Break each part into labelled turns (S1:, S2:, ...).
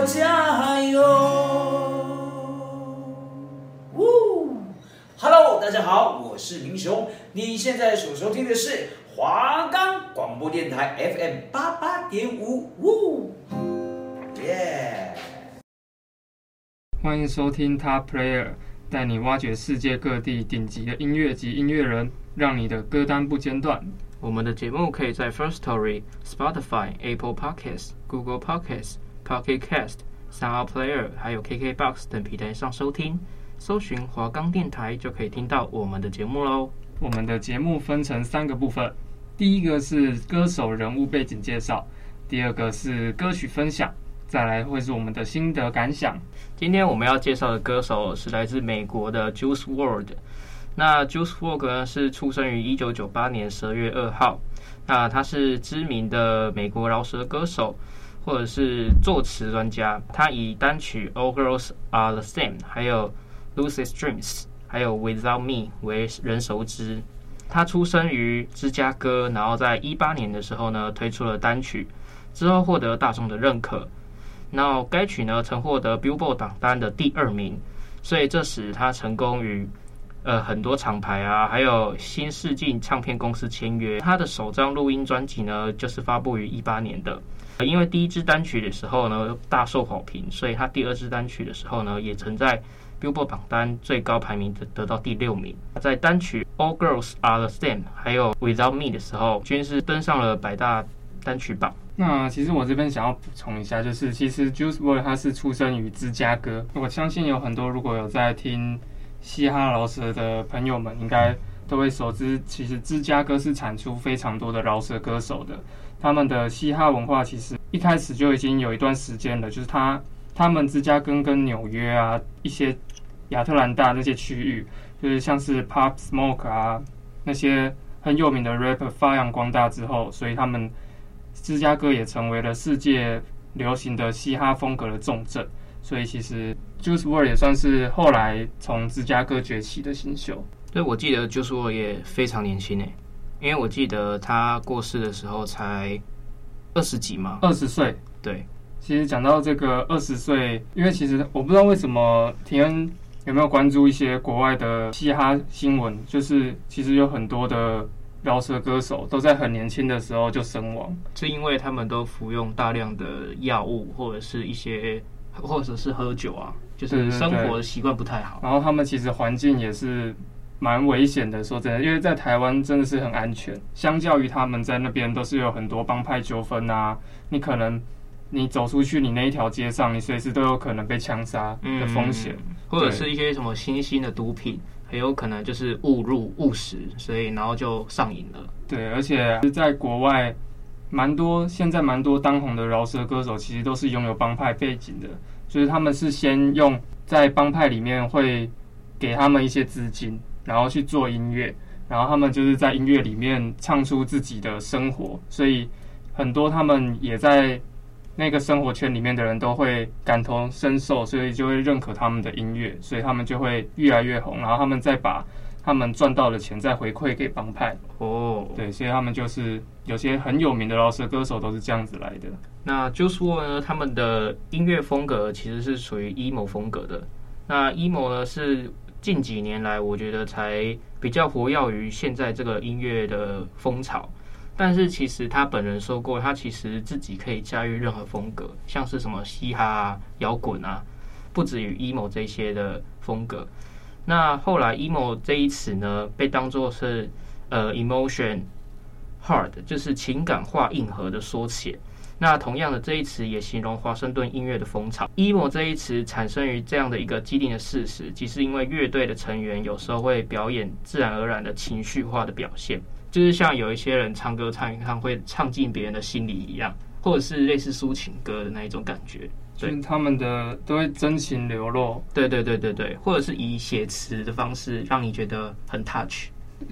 S1: 我加油。呜，Hello，大家好，我是明雄，你现在所收听的是华冈广播电台 FM 八八点五，呜，耶。
S2: 欢迎收听 Top Player，带你挖掘世界各地顶级的音乐及音乐人，让你的歌单不间断。
S3: 我们的节目可以在 First Story、Spotify、Apple Podcasts、Google Podcasts、Pocket Cast、Sound Player，还有 KKBox 等平台上收听。搜寻华冈电台就可以听到我们的节目喽。
S2: 我们的节目分成三个部分，第一个是歌手人物背景介绍，第二个是歌曲分享。再来会是我们的心得感想。
S3: 今天我们要介绍的歌手是来自美国的 Juice World。那 Juice World 呢是出生于一九九八年十二月二号。那他是知名的美国饶舌歌手，或者是作词专家。他以单曲 All Girls Are the Same，还有 Lucy's Dreams 还有 Without Me 为人熟知。他出生于芝加哥，然后在一八年的时候呢推出了单曲，之后获得大众的认可。那该曲呢曾获得 Billboard 榜单的第二名，所以这使他成功于呃很多厂牌啊，还有新世纪唱片公司签约。他的首张录音专辑呢就是发布于一八年的，因为第一支单曲的时候呢大受好评，所以他第二支单曲的时候呢也曾在 Billboard 榜单最高排名得得到第六名。在单曲 All Girls Are the Same 还有 Without Me 的时候，均是登上了百大单曲榜。
S2: 那其实我这边想要补充一下，就是其实 Juice WRLD 他是出生于芝加哥。我相信有很多如果有在听嘻哈饶舌的朋友们，应该都会熟知，其实芝加哥是产出非常多的饶舌歌手的。他们的嘻哈文化其实一开始就已经有一段时间了，就是他他们芝加哥跟纽约啊一些亚特兰大那些区域，就是像是 Pop Smoke 啊那些很有名的 rapper 发扬光大之后，所以他们。芝加哥也成为了世界流行的嘻哈风格的重镇，所以其实 Juice WRLD 也算是后来从芝加哥崛起的新秀。
S3: 所以我记得 Juice WRLD 也非常年轻诶，因为我记得他过世的时候才二十几嘛，
S2: 二十岁。
S3: 对，
S2: 其实讲到这个二十岁，因为其实我不知道为什么廷恩有没有关注一些国外的嘻哈新闻，就是其实有很多的。饶舌歌手都在很年轻的时候就身亡，
S3: 是因为他们都服用大量的药物，或者是一些，或者是喝酒啊，就是生活的习惯不太好。
S2: 然后他们其实环境也是蛮危险的，说真的，因为在台湾真的是很安全，相较于他们在那边都是有很多帮派纠纷啊，你可能你走出去，你那一条街上，你随时都有可能被枪杀的风险，
S3: 嗯，或者是一些什么新兴的毒品。很有可能就是误入误食，所以然后就上瘾了。
S2: 对，而且在国外，蛮多现在蛮多当红的饶舌歌手，其实都是拥有帮派背景的。就是他们是先用在帮派里面会给他们一些资金，然后去做音乐，然后他们就是在音乐里面唱出自己的生活，所以很多他们也在。那个生活圈里面的人都会感同身受，所以就会认可他们的音乐，所以他们就会越来越红，然后他们再把他们赚到的钱再回馈给帮派。
S3: 哦，
S2: 对，所以他们就是有些很有名的饶舌歌手都是这样子来的。
S3: 那 Juice WRLD 呢，他们的音乐风格其实是属于 emo 风格的。那 emo 呢，是近几年来我觉得才比较活跃于现在这个音乐的风潮。但是其实他本人说过，他其实自己可以驾驭任何风格，像是什么嘻哈啊、摇滚啊，不止于 emo 这些的风格。那后来 emo 这一词呢，被当作是呃 emotion hard，就是情感化硬核的缩写。那同样的这一词也形容华盛顿音乐的风潮。emo 这一词产生于这样的一个既定的事实，即是因为乐队的成员有时候会表演自然而然的情绪化的表现。就是像有一些人唱歌唱一唱会唱进别人的心里一样，或者是类似抒情歌的那一种感觉，
S2: 就是他们的都会真情流露。
S3: 对对对对对，或者是以写词的方式让你觉得很 touch。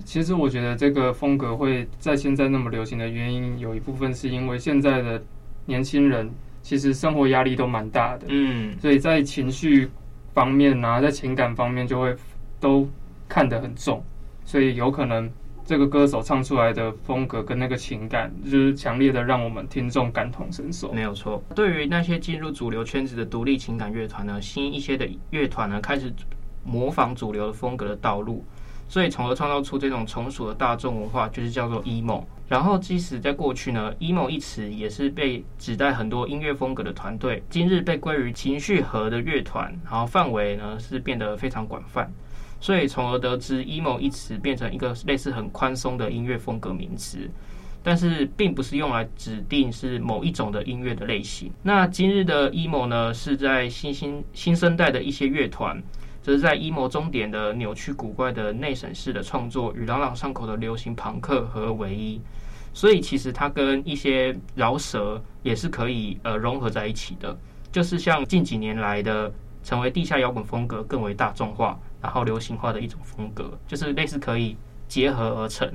S2: 其实我觉得这个风格会在现在那么流行的原因，有一部分是因为现在的年轻人其实生活压力都蛮大的，
S3: 嗯，
S2: 所以在情绪方面啊，在情感方面就会都看得很重，所以有可能。这个歌手唱出来的风格跟那个情感，就是强烈的让我们听众感同身受。
S3: 没有错。对于那些进入主流圈子的独立情感乐团呢，新一些的乐团呢，开始模仿主流的风格的道路，所以从而创造出这种从属的大众文化，就是叫做 emo。然后，即使在过去呢，emo 一词也是被指代很多音乐风格的团队，今日被归于情绪核的乐团，然后范围呢是变得非常广泛。所以，从而得知 emo 一词变成一个类似很宽松的音乐风格名词，但是并不是用来指定是某一种的音乐的类型。那今日的 emo 呢，是在新兴新生代的一些乐团，则是在 emo 终点的扭曲古怪的内省式的创作与朗朗上口的流行朋克合而为一。所以，其实它跟一些饶舌也是可以呃融合在一起的，就是像近几年来的成为地下摇滚风格更为大众化。然后流行化的一种风格，就是类似可以结合而成。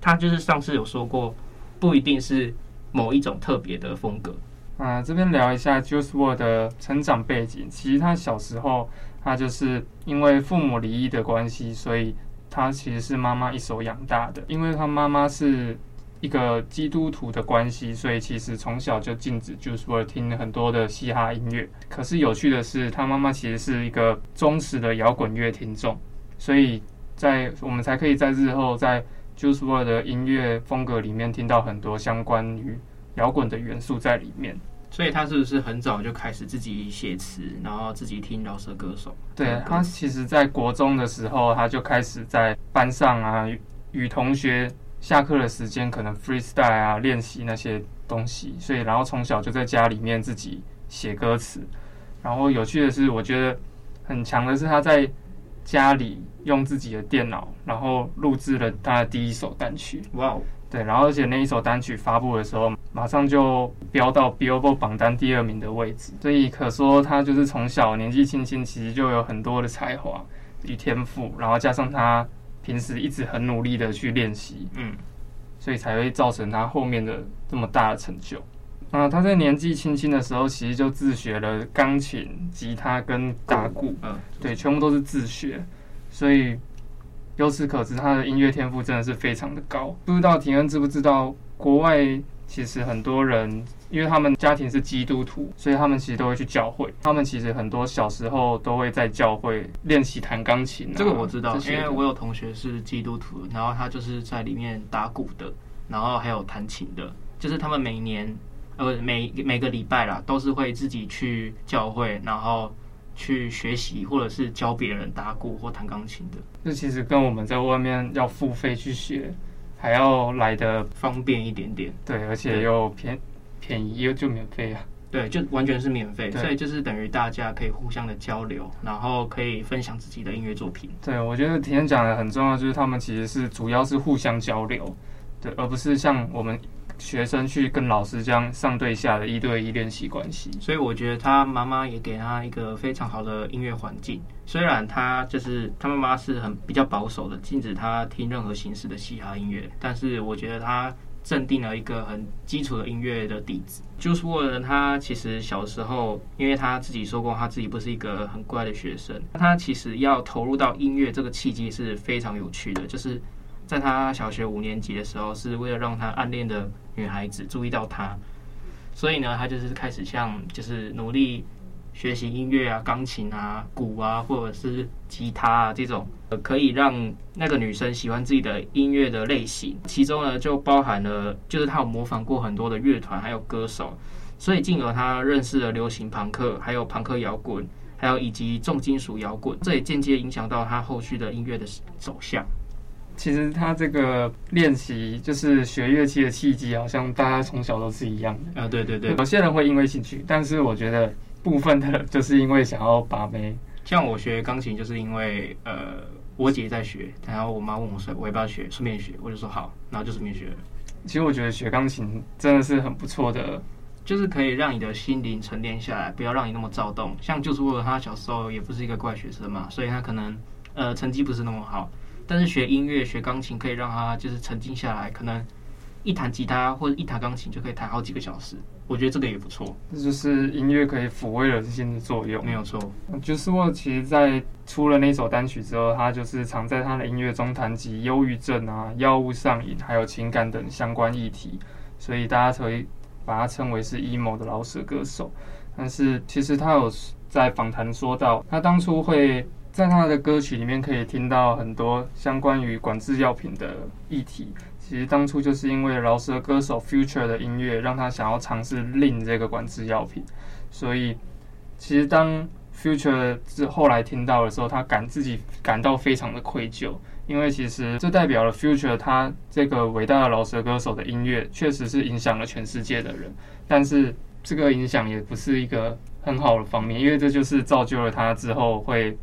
S3: 他就是上次有说过，不一定是某一种特别的风格。
S2: 啊，这边聊一下 Juice WRLD 的成长背景。其实他小时候，他就是因为父母离异的关系，所以他其实是妈妈一手养大的。因为他妈妈是。一个基督徒的关系，所以其实从小就禁止 Juice WRLD 听很多的嘻哈音乐。可是有趣的是，他妈妈其实是一个忠实的摇滚乐听众，所以在我们才可以在日后在 Juice WRLD 的音乐风格里面听到很多相关于摇滚的元素在里面。
S3: 所以他是不是很早就开始自己写词，然后自己听饶舌歌手？
S2: 对，他其实在国中的时候，他就开始在班上啊与同学。下课的时间可能 freestyle 啊，练习那些东西，所以然后从小就在家里面自己写歌词。然后有趣的是，我觉得很强的是他在家里用自己的电脑，然后录制了他的第一首单曲。
S3: 哇哦！
S2: 对，然后而且那一首单曲发布的时候，马上就飙到 Billboard 榜单第二名的位置。所以可说他就是从小年纪轻轻，其实就有很多的才华与天赋，然后加上他。平时一直很努力的去练习，嗯，所以才会造成他后面的这么大的成就。啊他在年纪轻轻的时候，其实就自学了钢琴、吉他跟打鼓，嗯，对，全部都是自学。所以由此可知，他的音乐天赋真的是非常的高。不知道廷恩知不知道，国外其实很多人。因为他们家庭是基督徒，所以他们其实都会去教会。他们其实很多小时候都会在教会练习弹钢琴啊。
S3: 这个我知道，因为我有同学是基督徒，然后他就是在里面打鼓的，然后还有弹琴的。就是他们每年呃每每个礼拜啦，都是会自己去教会，然后去学习或者是教别人打鼓或弹钢琴的。
S2: 这其实跟我们在外面要付费去学还要来的
S3: 方便一点点。
S2: 对，而且又便。便宜又就免费啊？
S3: 对，就完全是免费，所以就是等于大家可以互相的交流，然后可以分享自己的音乐作品。
S2: 对，我觉得今天讲的很重要，就是他们其实是主要是互相交流，对，而不是像我们学生去跟老师这样上对下的一对一练习关系。
S3: 所以我觉得他妈妈也给他一个非常好的音乐环境，虽然他就是他妈妈是很比较保守的，禁止他听任何形式的嘻哈音乐，但是我觉得他。镇定了一个很基础的音乐的底子。Juice WRLD 他其实小时候，因为他自己说过，他自己不是一个很乖的学生。他其实要投入到音乐这个契机是非常有趣的，就是在他小学五年级的时候，是为了让他暗恋的女孩子注意到他，所以呢，他就是开始像就是努力。学习音乐啊，钢琴啊，鼓啊，或者是吉他啊，这种可以让那个女生喜欢自己的音乐的类型，其中呢就包含了，就是他有模仿过很多的乐团，还有歌手，所以进而他认识了流行朋克，还有朋克摇滚，还有以及重金属摇滚，这也间接影响到他后续的音乐的走向。
S2: 其实他这个练习就是学乐器的契机，好像大家从小都是一样的
S3: 啊，对对对，
S2: 有些人会因为兴趣，但是我觉得。部分的就是因为想要把妹，
S3: 像我学钢琴就是因为呃我姐在学，然后我妈问我说我要不要学，顺便学，我就说好，然后就顺便学了。
S2: 其实我觉得学钢琴真的是很不错的，
S3: 就是可以让你的心灵沉淀下来，不要让你那么躁动。像就是我他小时候也不是一个怪学生嘛，所以他可能呃成绩不是那么好，但是学音乐学钢琴可以让他就是沉静下来，可能一弹吉他或者一弹钢琴就可以弹好几个小时，我觉得这个也不错。
S2: 这就是音乐可以抚慰人心的作用，
S3: 没有错。
S2: Juice WRLD 其实，在出了那首单曲之后，他就是常在他的音乐中谈及忧郁症啊、药物上瘾，还有情感等相关议题，所以大家可以把他称为是 emo 的老舍歌手。但是其实他有在访谈说到，他当初会在他的歌曲里面可以听到很多相关于管制药品的议题。其实当初就是因为饶舌歌手 Future 的音乐，让他想要尝试 Lean 这个管制药品，所以其实当 Future 之后来听到的时候，他感自己感到非常的愧疚，因为其实这代表了 Future 他这个伟大的饶舌歌手的音乐确实是影响了全世界的人，但是这个影响也不是一个很好的方面，因为这就是造就了他之后会。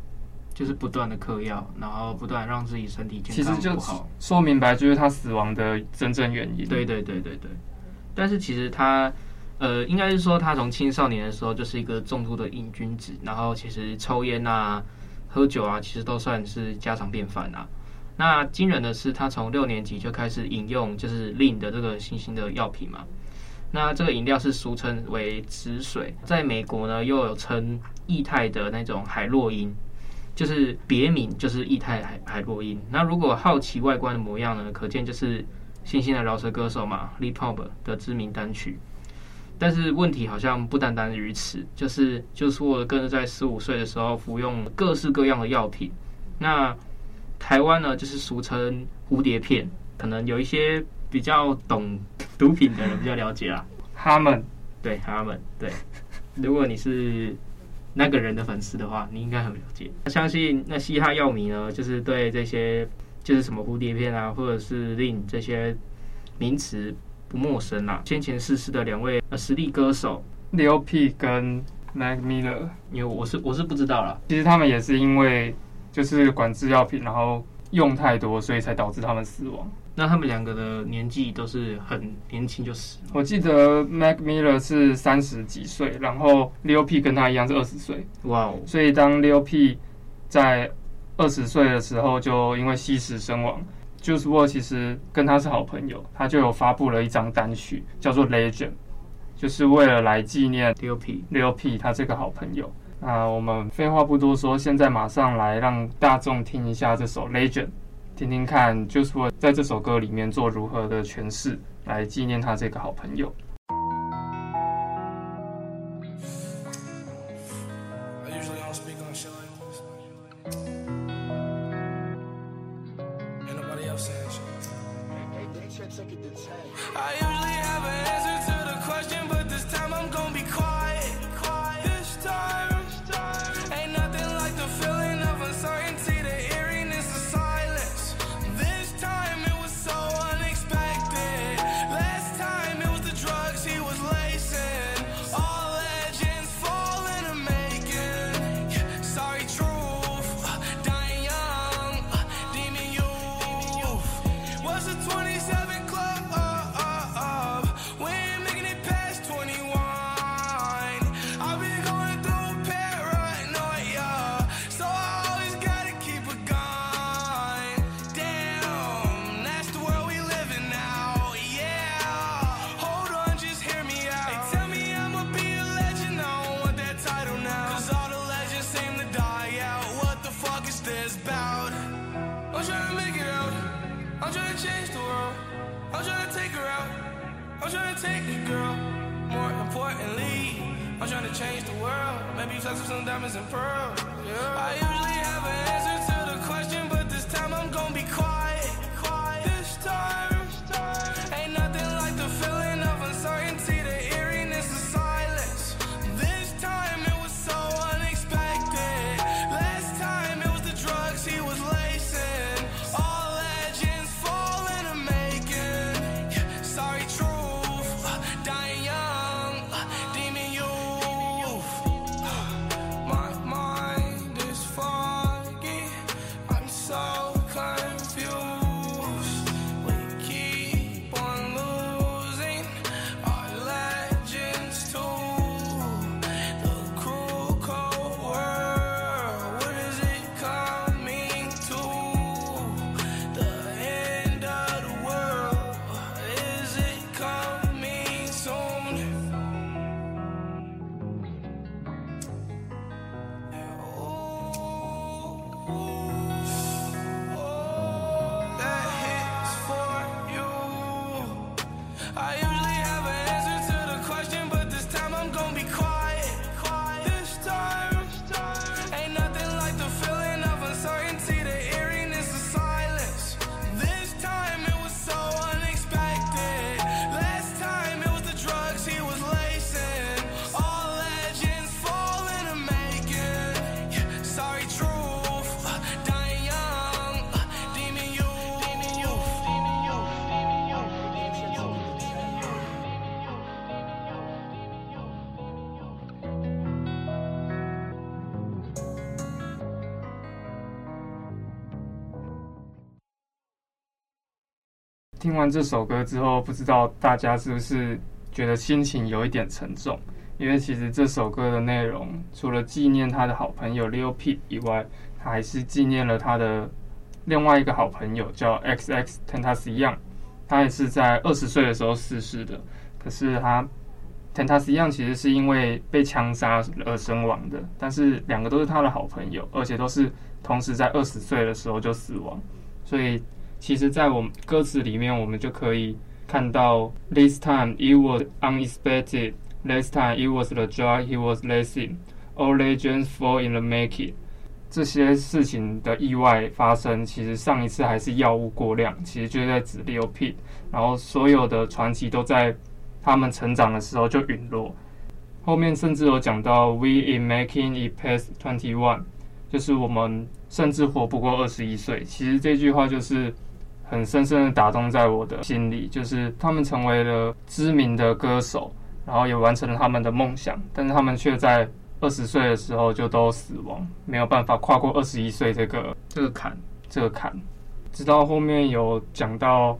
S3: 就是不断的嗑药，然后不断让自己身体健康不好。其实就
S2: 说明白，就是他死亡的真正原因。
S3: 对对对对对。但是其实他，呃，应该是说他从青少年的时候就是一个重度的瘾君子，然后其实抽烟啊、喝酒啊，其实都算是家常便饭啊。那惊人的是，他从六年级就开始饮用就是 Lean 的这个新兴的药品嘛。那这个饮料是俗称为止水，在美国呢又有称液态的那种海洛因。就是别名就是液态海海洛因。那如果好奇外观的模样呢？可见就是新兴的饶舌歌手嘛，Lil Pump 的知名单曲。但是问题好像不单单于此，就是就是我更是在十五岁的时候服用各式各样的药品。那台湾呢，就是俗称蝴蝶片，可能有一些比较懂毒品的人比较了解啦。
S2: 他们
S3: 对他们对，如果你是。那个人的粉丝的话，你应该很了解。相信那嘻哈药迷呢，就是对这些就是什么蝴蝶片啊，或者是 Lean 这些名词不陌生啦。先前逝世的两位实力歌手
S2: Lil Peep 跟 Mac Miller，
S3: 因为我是我是不知道啦。
S2: 其实他们也是因为就是管制药品，然后用太多，所以才导致他们死亡。
S3: 那他们两个的年纪都是很年轻就死了。
S2: 我记得 Mac Miller 是三十几岁，然后 Lil Peep 跟他一样是二十岁。
S3: 哇哦！
S2: 所以当 Lil Peep 在二十岁的时候就因为吸食身亡，Juice WRLD 其实跟他是好朋友，他就有发布了一张单曲叫做 Legend，就是为了来纪念
S3: Lil Peep
S2: Lil Peep 他这个好朋友。那我们废话不多说，现在马上来让大众听一下这首 Legend。听听看，Juice WRLD 在这首歌里面做如何的诠释，来纪念他这个好朋友。听完这首歌之后，不知道大家是不是觉得心情有一点沉重？因为其实这首歌的内容，除了纪念他的好朋友 Lil Peep 以外，他还是纪念了他的另外一个好朋友，叫 XX Tentacion。他也是在二十岁的时候逝世的。可是他 Tentacion 其实是因为被枪杀而身亡的。但是两个都是他的好朋友，而且都是同时在二十岁的时候就死亡。所以，其实，在我们歌词里面，我们就可以看到 This time it was unexpected. This time it was the joy he was lacing. All legends fall in the making. 这些事情的意外发生，其实上一次还是药物过量，其实就在指 Lil Peep。然后所有的传奇都在他们成长的时候就陨落。后面甚至有讲到 We in making it past twenty one，就是我们甚至活不过二十一岁。其实这句话就是很深深的打动在我的心里，就是他们成为了知名的歌手。然后也完成了他们的梦想，但是他们却在二十岁的时候就都死亡，没有办法跨过二十一岁这个
S3: 这个坎，
S2: 这个坎。直到后面有讲到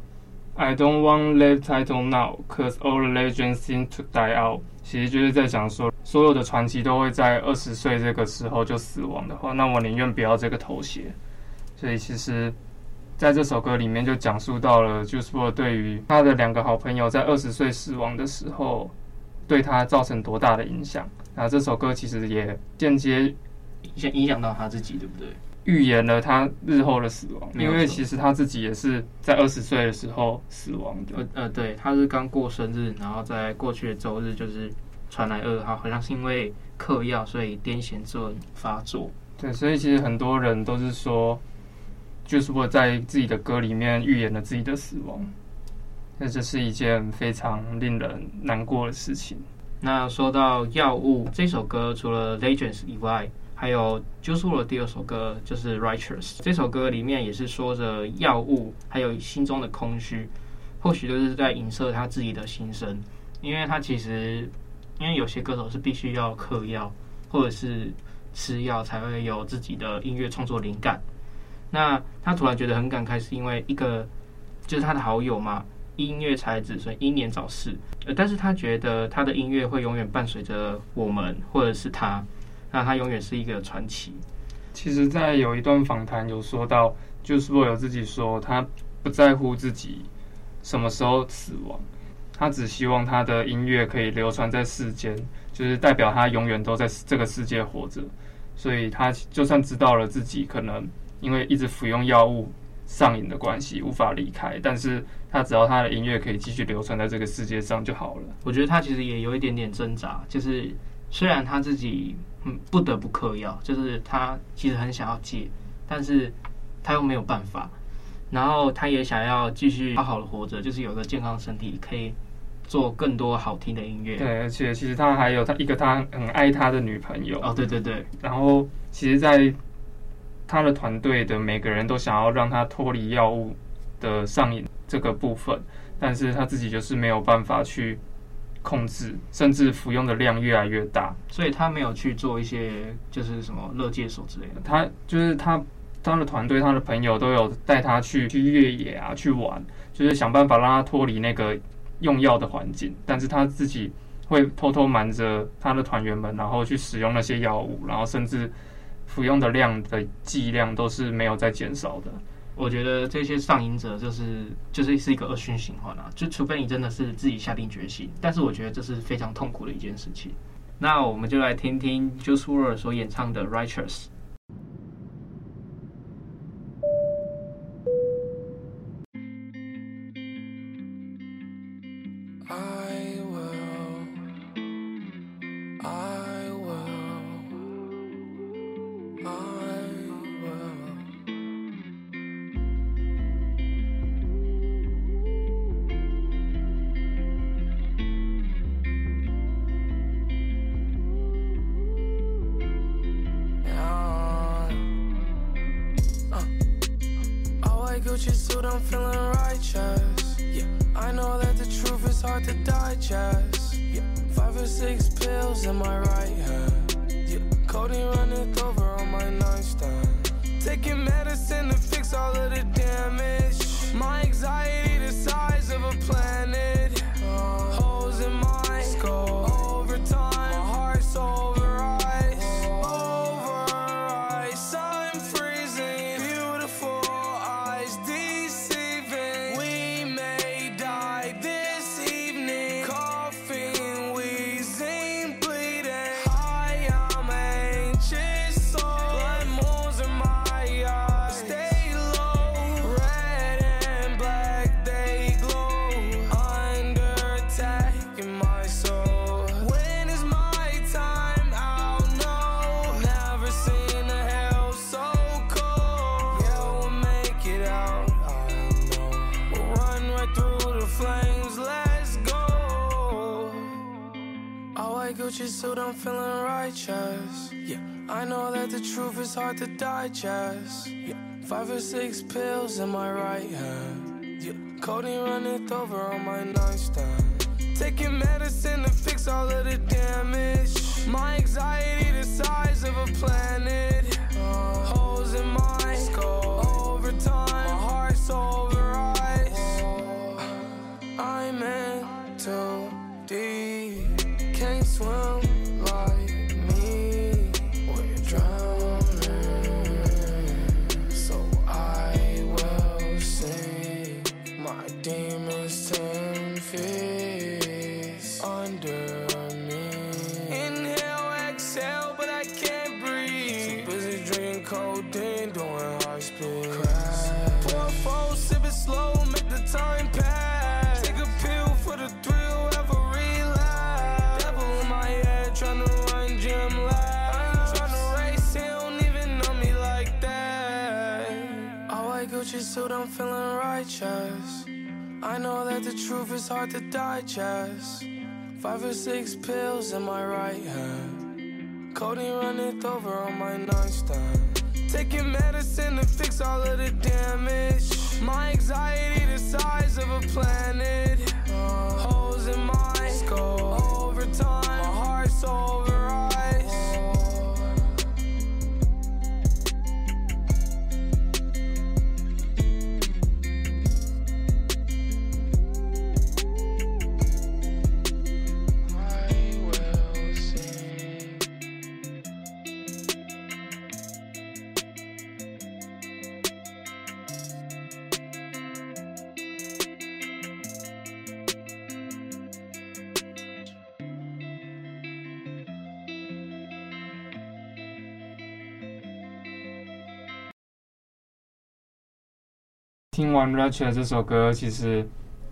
S2: I don't want live title now, cause all the legends seem to die out。其实就是在讲说，所有的传奇都会在二十岁这个时候就死亡的话，那我宁愿不要这个头衔。所以其实在这首歌里面就讲述到了，就是说对于他的两个好朋友在二十岁死亡的时候。对他造成多大的影响？那这首歌其实也间接
S3: 影响影响到他自己，对不对？
S2: 预言了他日后的死亡，因为其实他自己也是在二十岁的时候死亡的。
S3: 呃呃，对，他是刚过生日，然后在过去的周日就是传来噩耗，好像是因为嗑药，所以癫痫症发作。
S2: 对，所以其实很多人都是说，就是我在自己的歌里面预言了自己的死亡。那这是一件非常令人难过的事情。
S3: 那说到药物这首歌，除了 Legends 以外，还有 Juice WRLD 的第二首歌就是 Righteous。这首歌里面也是说着药物，还有心中的空虚，或许就是在影射他自己的心声。因为他其实，因为有些歌手是必须要嗑药或者是吃药才会有自己的音乐创作灵感。那他突然觉得很感慨，是因为一个就是他的好友嘛。音乐才子，所以英年早逝。呃，但是他觉得他的音乐会永远伴随着我们，或者是他，那他永远是一个传奇。
S2: 其实，在有一段访谈有说到，就是若有自己说，他不在乎自己什么时候死亡，他只希望他的音乐可以流传在世间，就是代表他永远都在这个世界活着。所以他就算知道了自己可能因为一直服用药物上瘾的关系无法离开，但是。他只要他的音乐可以继续流传在这个世界上就好了。
S3: 我觉得他其实也有一点点挣扎，就是虽然他自己嗯不得不嗑药，就是他其实很想要戒，但是他又没有办法。然后他也想要继续好好的活着，就是有一个健康身体，可以做更多好听的音乐。
S2: 对，而且其实他还有他一个他很爱他的女朋友。
S3: 哦，对对对。
S2: 然后其实，在他的团队的每个人都想要让他脱离药物的上瘾。这个部分，但是他自己就是没有办法去控制，甚至服用的量越来越大，
S3: 所以他没有去做一些就是什么乐戒所之类的。
S2: 他就是他他的团队，他的朋友都有带他去去越野啊，去玩，就是想办法让他脱离那个用药的环境，但是他自己会偷偷瞒着他的团员们，然后去使用那些药物，然后甚至服用的量的剂量都是没有在减少的。
S3: 我觉得这些上瘾者就是就是是一个恶性循环啊，就除非你真的是自己下定决心，但是我觉得这是非常痛苦的一件事情。那我们就来听听 Juice WRLD 所演唱的《Righteous》。
S4: I'm feeling righteous. Yeah, I know that the truth is hard to digest. Yeah, five or six pills in my right hand. Yeah, Cody running over on my nightstand. Taking medicine to fix all of the damage. My anxiety. Truth is hard to digest. Yeah, five or six pills in my right hand. Yeah, codeine running over on my nightstand. Taking medicine to fix all of the damage. My anxiety the size of a planet. Uh, holes in my skull. Over time, my heart's over ice. I'm in too deep. Can't swim White suit, I'm feeling righteous. I know that the truth is hard to digest. Five or six pills in my right hand. Codeine running over on my nightstand. Taking medicine to fix all of the damage. My anxiety the size of a planet. Holes in my skull. Over time, my heart's over
S2: 听完《Ratchet》这首歌，其实，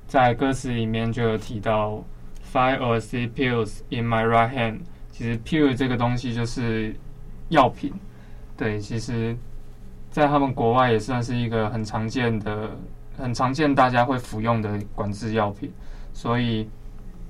S2: 在歌词里面就有提到 “five or six pills in my right hand”。其实 “pill” 这个东西就是药品，对，其实，在他们国外也算是一个很常见的、很常见大家会服用的管制药品。所以，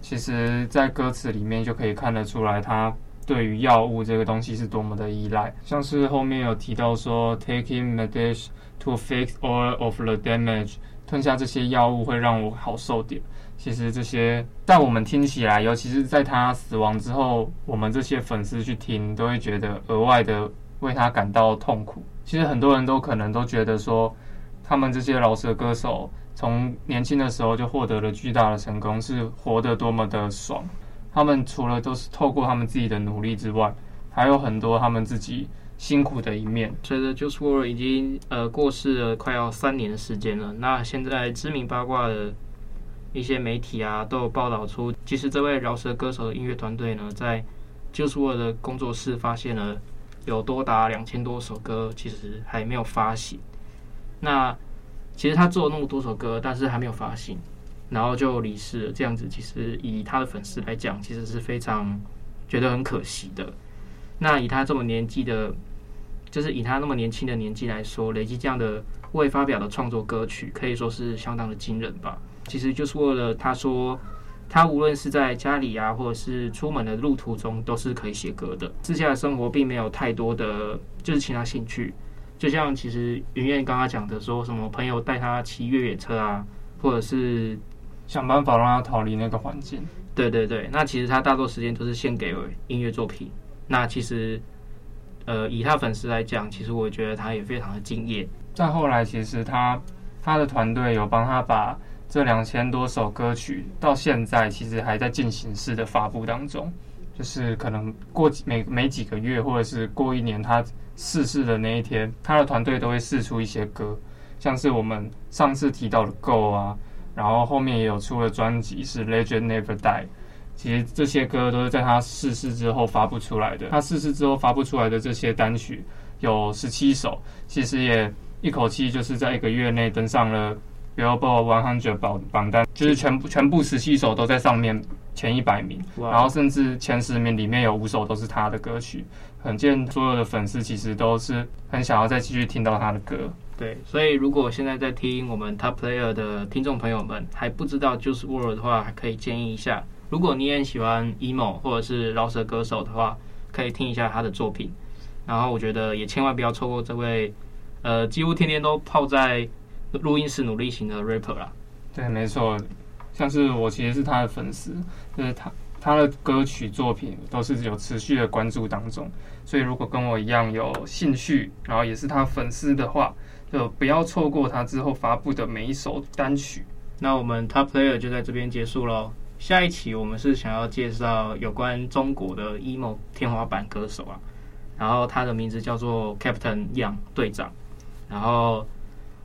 S2: 其实，在歌词里面就可以看得出来，他对于药物这个东西是多么的依赖。像是后面有提到说，“taking medication to fix all of the damage”，吞下这些药物会让我好受点。其实这些在我们听起来，尤其是在他死亡之后，我们这些粉丝去听，都会觉得额外的为他感到痛苦。其实很多人都可能都觉得说，他们这些饶舌歌手从年轻的时候就获得了巨大的成功，是活得多么的爽。他们除了都是透过他们自己的努力之外，还有很多他们自己辛苦的一面。
S3: 随着 Juice w r l 已经呃过世了快要三年的时间了，那现在知名八卦的一些媒体啊都有报道出，其实这位饶舌歌手的音乐团队呢，在 Juice w r l 的工作室发现了有多达两千多首歌，其实还没有发行。那其实他做了那么多首歌，但是还没有发行。然后就离世了，这样子其实以他的粉丝来讲，其实是非常觉得很可惜的。那以他这么年纪的，就是以他那么年轻的年纪来说，累积这样的未发表的创作歌曲，可以说是相当的惊人吧。其实就是为了他说，他无论是在家里啊，或者是出门的路途中，都是可以写歌的。私下的生活并没有太多的就是其他兴趣，就像其实云燕刚刚讲的，说什么朋友带他骑越野车啊，或者是。
S2: 想办法让他逃离那个环境。
S3: 对对对，那其实他大多时间都是献给音乐作品。那其实，呃，以他粉丝来讲，其实我觉得他也非常的敬业。
S2: 再后来，其实他他的团队有帮他把这两千多首歌曲，到现在其实还在进行式的发布当中。就是可能过几每每几个月，或者是过一年，他逝世的那一天，他的团队都会试出一些歌，像是我们上次提到的《Go》啊。然后后面也有出了专辑，是《Legend Never Die》。其实这些歌都是在他逝世之后发布出来的。他逝世之后发布出来的这些单曲有十七首，其实也一口气就是在一个月内登上了 Billboard 100榜榜单，就是全部全部十七首都在上面前一百名。然后甚至前十名里面有五首都是他的歌曲，可见所有的粉丝其实都是很想要再继续听到他的歌。
S3: 对，所以如果现在在听我们 Top Player 的听众朋友们还不知道 Juice WRLD 的话，还可以建议一下，如果你也喜欢 emo 或者是饶舌歌手的话，可以听一下他的作品。然后我觉得也千万不要错过这位，呃，几乎天天都泡在录音室努力型的 rapper 啦。
S2: 对，没错，像是我其实是他的粉丝，就是他他的歌曲作品都是有持续的关注当中。所以如果跟我一样有兴趣，然后也是他粉丝的话，就不要错过他之后发布的每一首单曲。
S3: 那我们 Top Player 就在这边结束喽。下一期我们是想要介绍有关中国的 emo 天花板歌手啊。然后他的名字叫做 Captain Young 队长，然后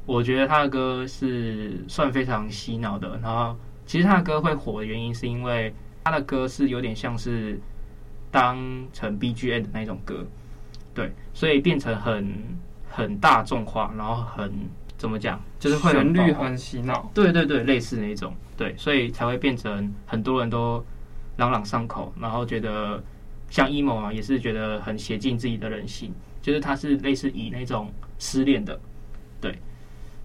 S3: 我觉得他的歌是算非常洗脑的。然后其实他的歌会火的原因是因为他的歌是有点像是当成 BGM 的那种歌，对，所以变成很很大众化，然后很怎么讲，就是会
S2: 旋律很洗脑，
S3: 对对对，类似那种，对，所以才会变成很多人都朗朗上口，然后觉得。像 emo 啊，也是觉得很写进自己的人性，就是它是类似以那种失恋的，对，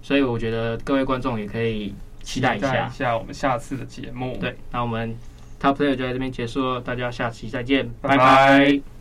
S3: 所以我觉得各位观众也可以期待一下，
S2: 待一下我们下次的节目。
S3: 对，那我们 Top Player 就在这边结束了，大家下期再见，
S2: 拜拜。
S3: 拜拜。